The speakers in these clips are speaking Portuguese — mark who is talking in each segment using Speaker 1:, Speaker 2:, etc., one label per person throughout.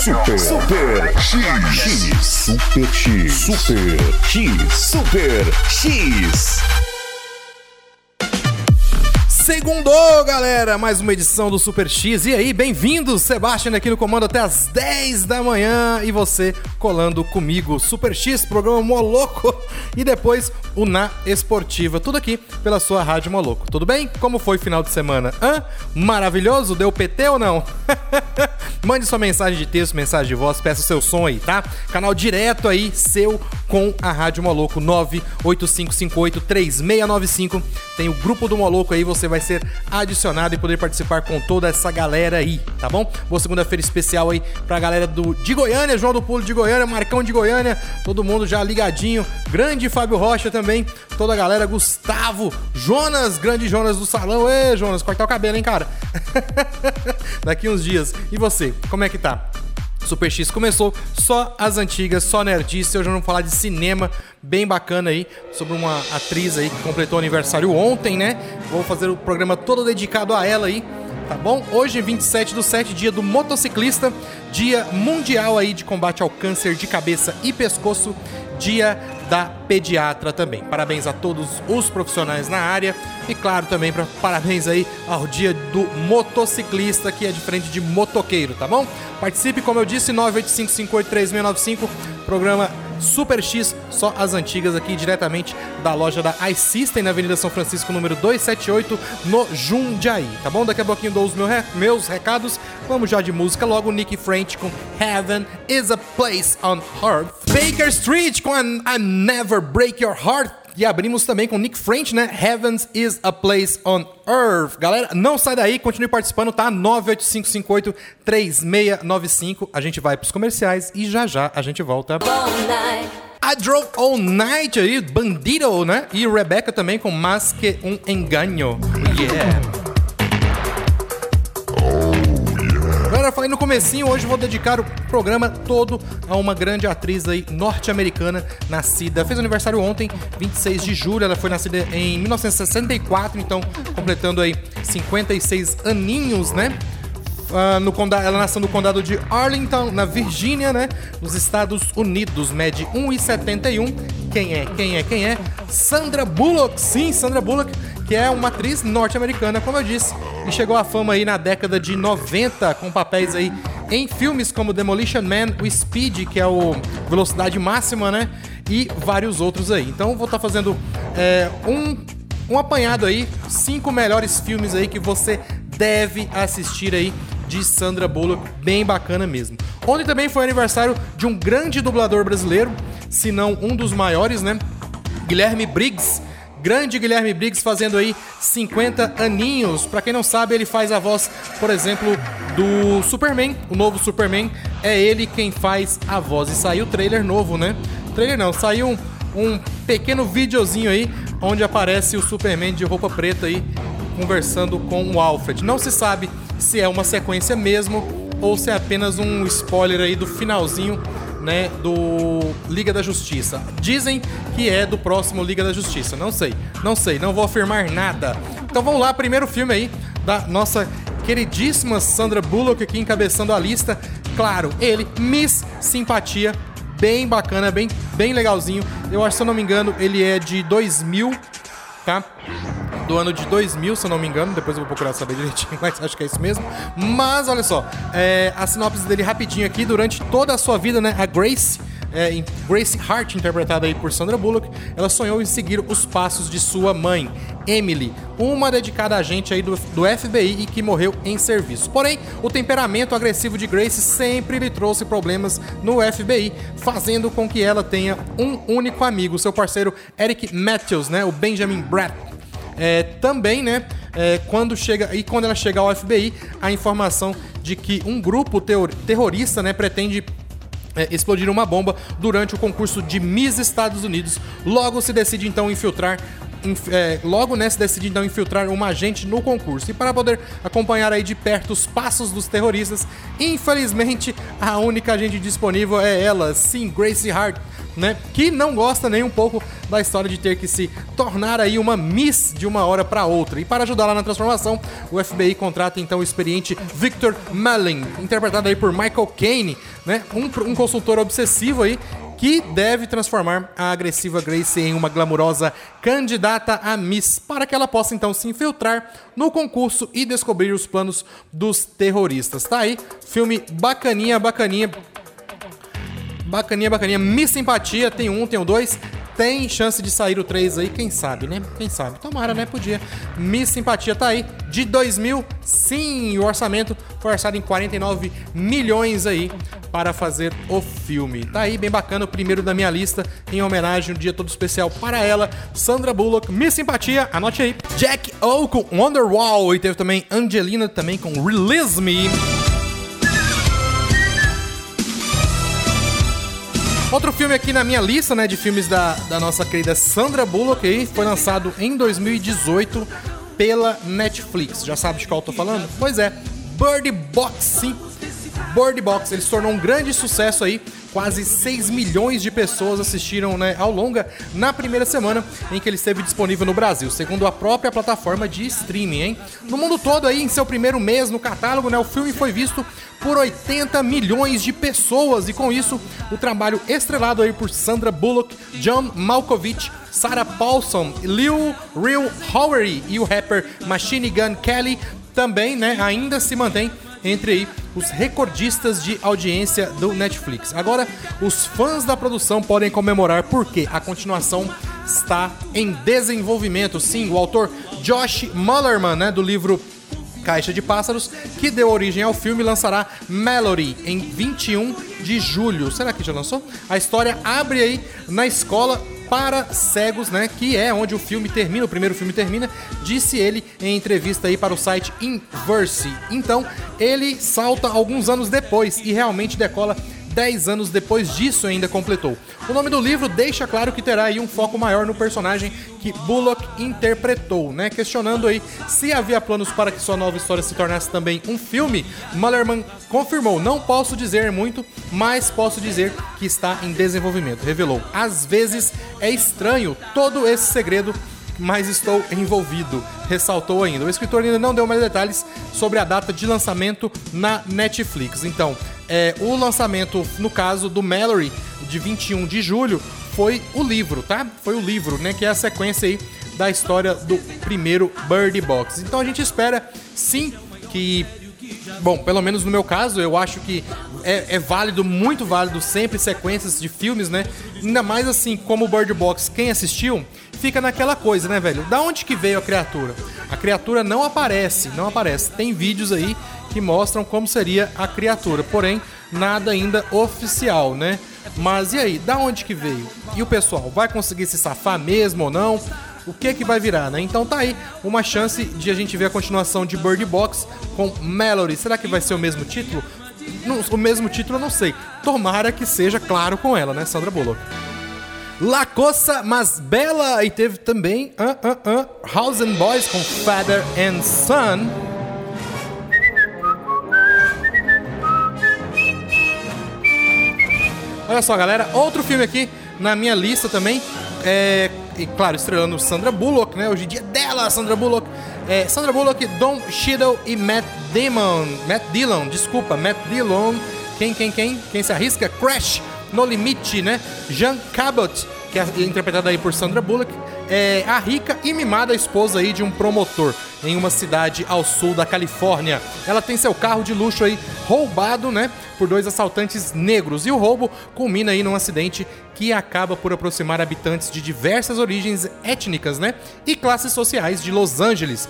Speaker 1: Super.
Speaker 2: Super
Speaker 1: X.
Speaker 2: X. Super X. Super X. Super X.
Speaker 3: Segundou, galera! Mais uma edição do Super X. E aí, bem-vindos! Sebastião aqui no comando até as 10 da manhã e você colando comigo. Super X, programa Moloco e depois o Na Esportiva. Tudo aqui pela sua Rádio Moloco. Tudo bem? Como foi final de semana? Hã? Maravilhoso? Deu PT ou não? Mande sua mensagem de texto, mensagem de voz, peça o seu som aí, tá? Canal direto aí, seu com a Rádio Moloco 985583695. Tem o grupo do Moloco aí, você vai ser adicionado e poder participar com toda essa galera aí, tá bom? Boa segunda-feira especial aí pra galera do de Goiânia, João do Pulo de Goiânia, Marcão de Goiânia, todo mundo já ligadinho. Grande Fábio Rocha também, toda a galera, Gustavo, Jonas, grande Jonas do salão. Ê, Jonas, cortar o cabelo, hein, cara? Daqui uns dias. E você, como é que tá? Super X começou só as antigas, só nerdice. Hoje vamos falar de cinema bem bacana aí, sobre uma atriz aí que completou aniversário ontem, né? Vou fazer o programa todo dedicado a ela aí, tá bom? Hoje, 27 do 7, dia do motociclista, dia mundial aí de combate ao câncer de cabeça e pescoço, dia da pediatra também. Parabéns a todos os profissionais na área e claro também pra, parabéns aí ao dia do motociclista que é diferente de motoqueiro, tá bom? Participe, como eu disse, 985583695, programa Super X, só as antigas aqui diretamente da loja da iSystem na Avenida São Francisco, número 278, no Jundiaí, tá bom? Daqui a pouquinho dou os meu re- meus recados. Vamos já de música logo, Nick French com Heaven is a Place on Earth. Baker Street com a, Never Break Your Heart. E abrimos também com Nick French, né? Heavens is a place on earth. Galera, não sai daí, continue participando, tá? 985583695. A gente vai pros comerciais e já já a gente volta. I Drove All Night aí, Bandido, né? E Rebecca também com Mais Que Um Engano. Yeah. Eu falei no comecinho, hoje vou dedicar o programa todo a uma grande atriz aí norte-americana, nascida, fez aniversário ontem, 26 de julho, ela foi nascida em 1964, então completando aí 56 aninhos, né? Ah, no conda- ela nasceu no condado de Arlington, na Virgínia, né? Nos Estados Unidos, mede 1,71. Quem é? Quem é? Quem é? Sandra Bullock, sim, Sandra Bullock, que é uma atriz norte-americana, como eu disse, e chegou à fama aí na década de 90 com papéis aí em filmes como Demolition Man, o Speed, que é o Velocidade Máxima, né? E vários outros aí. Então vou estar fazendo é, um um apanhado aí, cinco melhores filmes aí que você deve assistir aí de Sandra Bullock, bem bacana mesmo. Ontem também foi aniversário de um grande dublador brasileiro, se não um dos maiores, né? Guilherme Briggs. Grande Guilherme Briggs fazendo aí 50 aninhos. Pra quem não sabe, ele faz a voz, por exemplo, do Superman, o novo Superman. É ele quem faz a voz. E saiu o trailer novo, né? Trailer não, saiu um, um pequeno videozinho aí onde aparece o Superman de roupa preta aí conversando com o Alfred. Não se sabe se é uma sequência mesmo ou se é apenas um spoiler aí do finalzinho, né, do Liga da Justiça. Dizem que é do próximo Liga da Justiça. Não sei, não sei, não vou afirmar nada. Então vamos lá, primeiro filme aí da nossa queridíssima Sandra Bullock aqui encabeçando a lista. Claro, ele, Miss Simpatia, bem bacana, bem, bem legalzinho. Eu acho, se eu não me engano, ele é de 2000, tá? Do ano de 2000, se eu não me engano. Depois eu vou procurar saber direitinho, mas acho que é isso mesmo. Mas olha só, é, a sinopse dele rapidinho aqui. Durante toda a sua vida, né, a Grace é, Grace Hart, interpretada aí por Sandra Bullock, ela sonhou em seguir os passos de sua mãe, Emily, uma dedicada agente aí do, do FBI e que morreu em serviço. Porém, o temperamento agressivo de Grace sempre lhe trouxe problemas no FBI, fazendo com que ela tenha um único amigo, seu parceiro Eric Matthews, né, o Benjamin Bratt. É, também, né, é, quando chega e quando ela chega ao FBI, a informação de que um grupo terrorista, né, pretende é, explodir uma bomba durante o concurso de Miss Estados Unidos. Logo se decide então infiltrar. inf- é, logo né, se decide então infiltrar uma agente no concurso. E para poder acompanhar aí de perto os passos dos terroristas, infelizmente a única agente disponível é ela, sim, Gracie Hart, né? Que não gosta nem um pouco da história de ter que se tornar aí uma Miss de uma hora para outra. E para ajudá-la na transformação, o FBI contrata então o experiente Victor Melling, interpretado aí por Michael Caine, né? Um, um consultor obsessivo aí que deve transformar a agressiva Grace em uma glamurosa candidata a Miss para que ela possa então se infiltrar no concurso e descobrir os planos dos terroristas. Tá aí, filme bacaninha, bacaninha. Bacaninha, bacaninha. Miss Simpatia, tem um, tem o dois. Tem chance de sair o 3 aí, quem sabe, né? Quem sabe? Tomara, né? Podia. Miss Simpatia tá aí. De 2000, sim, o orçamento foi orçado em 49 milhões aí para fazer o filme. Tá aí, bem bacana, o primeiro da minha lista, em homenagem, um dia todo especial para ela, Sandra Bullock, Miss Simpatia, anote aí. Jack O com Wonderwall, e teve também Angelina também com Release Me. Outro filme aqui na minha lista, né, de filmes da, da nossa querida Sandra Bullock aí, foi lançado em 2018 pela Netflix. Já sabe de qual eu tô falando? Pois é, Bird Box, sim. Bird Box, ele se tornou um grande sucesso aí. Quase 6 milhões de pessoas assistiram né, ao longa na primeira semana em que ele esteve disponível no Brasil, segundo a própria plataforma de streaming, hein? No mundo todo aí, em seu primeiro mês no catálogo, né, o filme foi visto por 80 milhões de pessoas e com isso o trabalho estrelado aí por Sandra Bullock, John Malkovich, Sarah Paulson, Lil Real Howery e o rapper Machine Gun Kelly também, né, ainda se mantém entre aí os recordistas de audiência do Netflix. Agora, os fãs da produção podem comemorar porque a continuação está em desenvolvimento. Sim, o autor Josh Mullerman, né, do livro Caixa de Pássaros, que deu origem ao filme, lançará Mallory em 21 de julho. Será que já lançou? A história abre aí na escola para cegos, né? Que é onde o filme termina, o primeiro filme termina, disse ele em entrevista aí para o site Inverse. Então, ele salta alguns anos depois e realmente decola 10 anos depois disso ainda completou. O nome do livro deixa claro que terá aí um foco maior no personagem que Bullock interpretou, né? Questionando aí se havia planos para que sua nova história se tornasse também um filme, Mullerman confirmou: "Não posso dizer muito, mas posso dizer que está em desenvolvimento". Revelou: "Às vezes é estranho todo esse segredo mas estou envolvido, ressaltou ainda. O escritor ainda não deu mais detalhes sobre a data de lançamento na Netflix. Então, é, o lançamento, no caso do Mallory, de 21 de julho, foi o livro, tá? Foi o livro, né? Que é a sequência aí da história do primeiro Bird Box. Então a gente espera, sim, que Bom, pelo menos no meu caso, eu acho que é, é válido, muito válido, sempre sequências de filmes, né? Ainda mais assim, como o Bird Box, quem assistiu, fica naquela coisa, né, velho? Da onde que veio a criatura? A criatura não aparece, não aparece. Tem vídeos aí que mostram como seria a criatura, porém, nada ainda oficial, né? Mas e aí, da onde que veio? E o pessoal, vai conseguir se safar mesmo ou não? o que que vai virar, né? Então tá aí uma chance de a gente ver a continuação de Bird Box com Mallory. Será que vai ser o mesmo título? Não, o mesmo título eu não sei. Tomara que seja claro com ela, né, Sandra Bullock. La Coça Mas Bela e teve também uh, uh, uh, House and Boys com Father and Son. Olha só, galera, outro filme aqui na minha lista também. É, e claro, estrelando Sandra Bullock, né? Hoje em dia é dela, Sandra Bullock. É, Sandra Bullock, Don Cheadle e Matt Damon. Matt Dillon, desculpa, Matt Dillon. Quem, quem, quem? Quem se arrisca? Crash, No Limite, né? Jean Cabot, que é interpretada aí por Sandra Bullock, é a rica e mimada esposa aí de um promotor em uma cidade ao sul da Califórnia. Ela tem seu carro de luxo aí roubado, né, por dois assaltantes negros e o roubo culmina aí num acidente que acaba por aproximar habitantes de diversas origens étnicas, né, e classes sociais de Los Angeles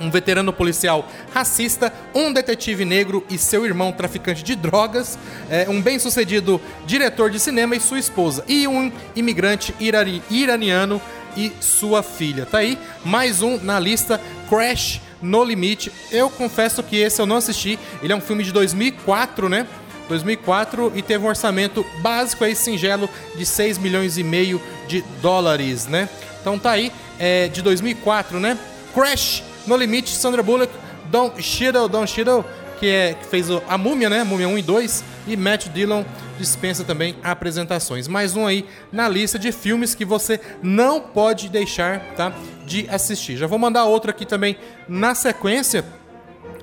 Speaker 3: um veterano policial racista, um detetive negro e seu irmão traficante de drogas, é, um bem-sucedido diretor de cinema e sua esposa, e um imigrante irani iraniano e sua filha. Tá aí mais um na lista Crash no Limite. Eu confesso que esse eu não assisti. Ele é um filme de 2004, né? 2004 e teve um orçamento básico aí singelo de 6 milhões e meio de dólares, né? Então tá aí, é de 2004, né? Crash no Limite, Sandra Bullock, Don Cheadle, Don Cheadle, que, é, que fez a Múmia, né? Múmia 1 e 2. E Matt Dillon dispensa também apresentações. Mais um aí na lista de filmes que você não pode deixar, tá? De assistir. Já vou mandar outro aqui também na sequência.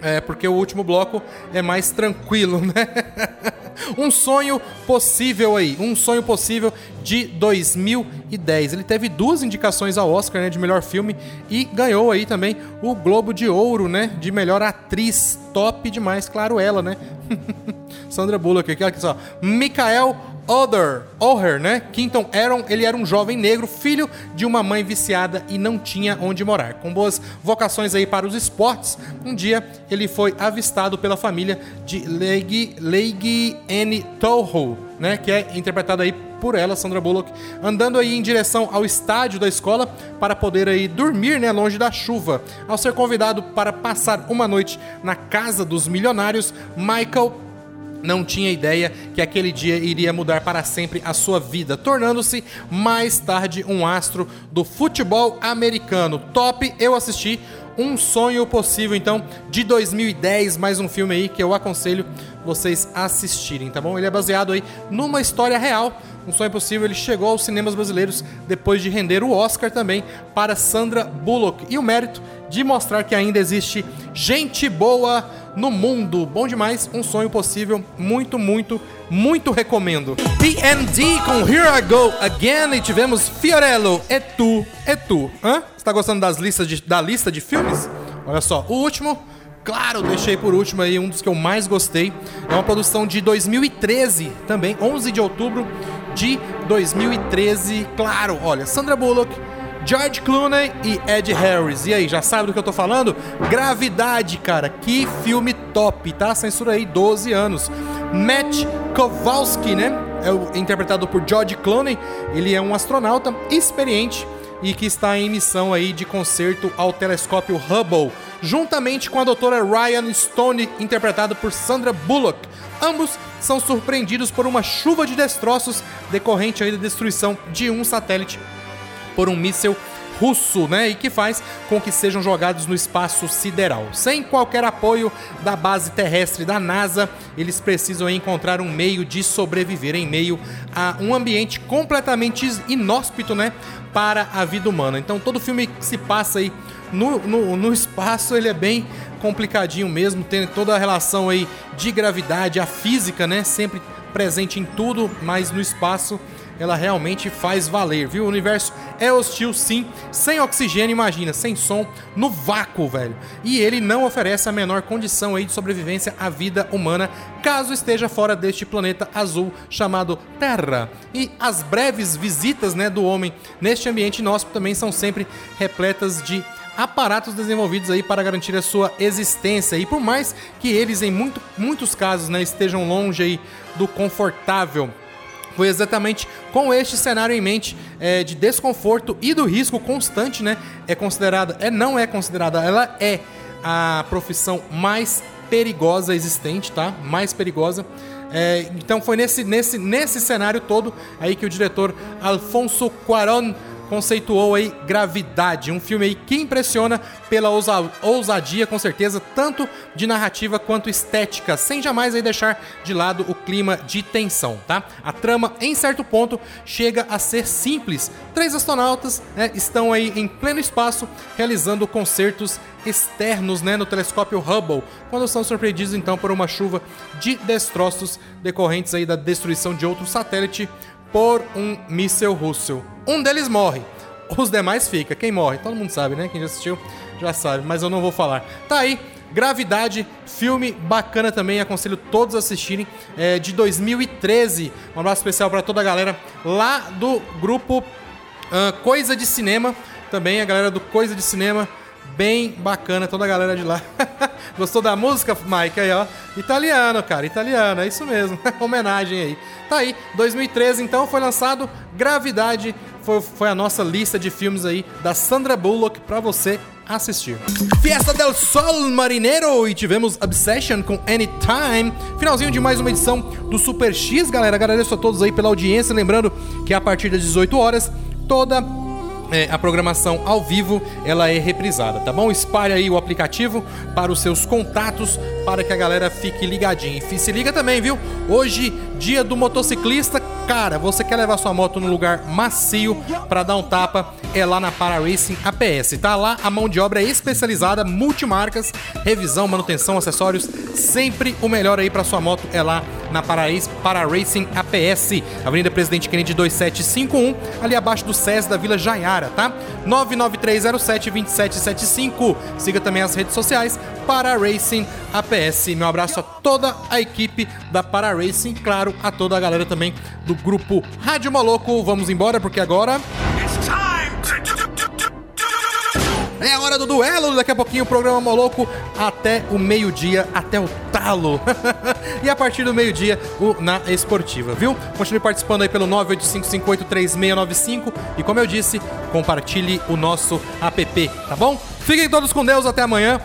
Speaker 3: É, porque o último bloco é mais tranquilo, né? um sonho possível aí, um sonho possível de 2010. Ele teve duas indicações ao Oscar, né, de melhor filme e ganhou aí também o Globo de Ouro, né, de melhor atriz. Top demais, claro ela, né? Sandra Bullock aqui, olha só. Michael Other, Oher, né? Quinton Aaron, ele era um jovem negro, filho de uma mãe viciada e não tinha onde morar. Com boas vocações aí para os esportes, um dia ele foi avistado pela família de Leigh, Leigh N. Toho, né? Que é interpretada aí por ela, Sandra Bullock, andando aí em direção ao estádio da escola para poder aí dormir, né, longe da chuva. Ao ser convidado para passar uma noite na casa dos milionários, Michael não tinha ideia que aquele dia iria mudar para sempre a sua vida, tornando-se mais tarde um astro do futebol americano. Top, eu assisti. Um sonho possível, então, de 2010, mais um filme aí que eu aconselho vocês assistirem, tá bom? Ele é baseado aí numa história real. Um sonho possível, ele chegou aos cinemas brasileiros depois de render o Oscar também para Sandra Bullock. E o mérito de mostrar que ainda existe gente boa no mundo. Bom demais, um sonho possível. Muito, muito, muito recomendo. PND com Here I Go Again. E tivemos Fiorello, É Tu, É Tu. Hã? Você tá gostando das listas de, da lista de filmes? Olha só, o último. Claro, deixei por último aí um dos que eu mais gostei. É uma produção de 2013 também, 11 de outubro de 2013. Claro, olha, Sandra Bullock, George Clooney e Ed Harris. E aí, já sabe do que eu tô falando? Gravidade, cara. Que filme top, tá? Censura aí 12 anos. Matt Kowalski, né? É interpretado por George Clooney. Ele é um astronauta experiente e que está em missão aí de concerto ao telescópio Hubble, juntamente com a doutora Ryan Stone, interpretada por Sandra Bullock. Ambos são surpreendidos por uma chuva de destroços decorrente aí da destruição de um satélite por um míssil russo, né? E que faz com que sejam jogados no espaço sideral. Sem qualquer apoio da base terrestre da NASA, eles precisam encontrar um meio de sobreviver em meio a um ambiente completamente inóspito, né? Para a vida humana. Então todo filme que se passa aí no, no, no espaço, ele é bem complicadinho mesmo, tem toda a relação aí de gravidade, a física, né? Sempre presente em tudo, mas no espaço ela realmente faz valer, viu? O universo é hostil sim, sem oxigênio, imagina, sem som, no vácuo, velho. E ele não oferece a menor condição aí de sobrevivência à vida humana, caso esteja fora deste planeta azul chamado Terra. E as breves visitas, né, do homem neste ambiente inóspito também são sempre repletas de aparatos desenvolvidos aí para garantir a sua existência. E por mais que eles, em muito, muitos casos, né, estejam longe aí do confortável foi exatamente com este cenário em mente é, de desconforto e do risco constante, né? É considerada, é não é considerada, ela é a profissão mais perigosa existente, tá? Mais perigosa. É, então foi nesse, nesse, nesse cenário todo aí que o diretor Alfonso Cuarón conceituou aí Gravidade, um filme aí que impressiona pela ousa ousadia, com certeza, tanto de narrativa quanto estética, sem jamais aí deixar de lado o clima de tensão, tá? A trama, em certo ponto, chega a ser simples. Três astronautas né, estão aí em pleno espaço realizando concertos externos né, no telescópio Hubble, quando são surpreendidos então por uma chuva de destroços decorrentes aí da destruição de outro satélite por um míssel russo. Um deles morre. Os demais fica. Quem morre? Todo mundo sabe, né? Quem já assistiu já sabe, mas eu não vou falar. Tá aí, Gravidade, filme bacana também, aconselho todos a assistirem, é de 2013. Um abraço especial para toda a galera lá do grupo uh, Coisa de Cinema, também a galera do Coisa de Cinema, bem bacana, toda a galera de lá. Gostou da música, Mike? Aí, ó. Italiano, cara, italiano, é isso mesmo. Homenagem aí. Tá aí, 2013, então, foi lançado Gravidade. Foi, foi a nossa lista de filmes aí da Sandra Bullock pra você assistir. Fiesta del Sol Marinero e tivemos Obsession com Anytime. Finalzinho de mais uma edição do Super X, galera. Agradeço a todos aí pela audiência. Lembrando que a partir das 18 horas, toda é, a programação ao vivo ela é reprisada, tá bom? Espalhe aí o aplicativo para os seus contatos para que a galera fique ligadinha. E se liga também, viu? Hoje, dia do motociclista, cara, você quer levar sua moto num lugar macio para dar um tapa, é lá na Para Racing APS, tá? Lá a mão de obra é especializada, multimarcas, revisão, manutenção, acessórios, sempre o melhor aí para sua moto é lá na Para, Para Racing APS, Avenida Presidente Kennedy 2751, ali abaixo do SES da Vila Jaiara, tá? 993072775. Siga também as redes sociais Para Racing APS. Meu abraço a toda a equipe da Para Racing, claro, a toda a galera também do grupo Rádio Moloco. Vamos embora porque agora do duelo, daqui a pouquinho o programa Moloco até o meio-dia, até o talo. e a partir do meio-dia, o Na Esportiva, viu? Continue participando aí pelo 985583695 e como eu disse, compartilhe o nosso app, tá bom? Fiquem todos com Deus, até amanhã.